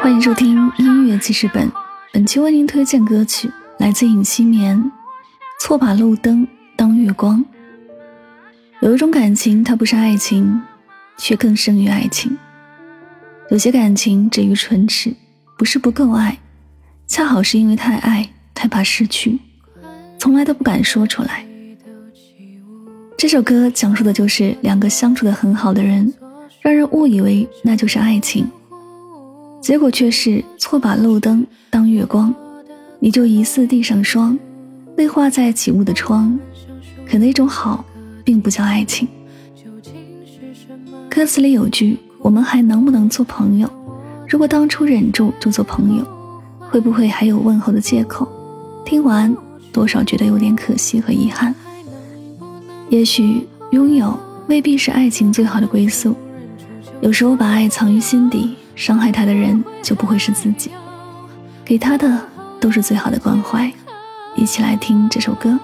欢迎收听音乐记事本，本期为您推荐歌曲来自尹锡棉，《错把路灯当月光》。有一种感情，它不是爱情，却更胜于爱情。有些感情止于唇齿，不是不够爱，恰好是因为太爱，太怕失去，从来都不敢说出来。这首歌讲述的就是两个相处的很好的人，让人误以为那就是爱情。结果却是错把路灯当月光，你就疑似地上霜，泪化在起雾的窗。可那种好，并不叫爱情。歌词里有句：“我们还能不能做朋友？如果当初忍住就做朋友，会不会还有问候的借口？”听完，多少觉得有点可惜和遗憾。也许拥有未必是爱情最好的归宿，有时候把爱藏于心底。伤害他的人就不会是自己，给他的都是最好的关怀。一起来听这首歌。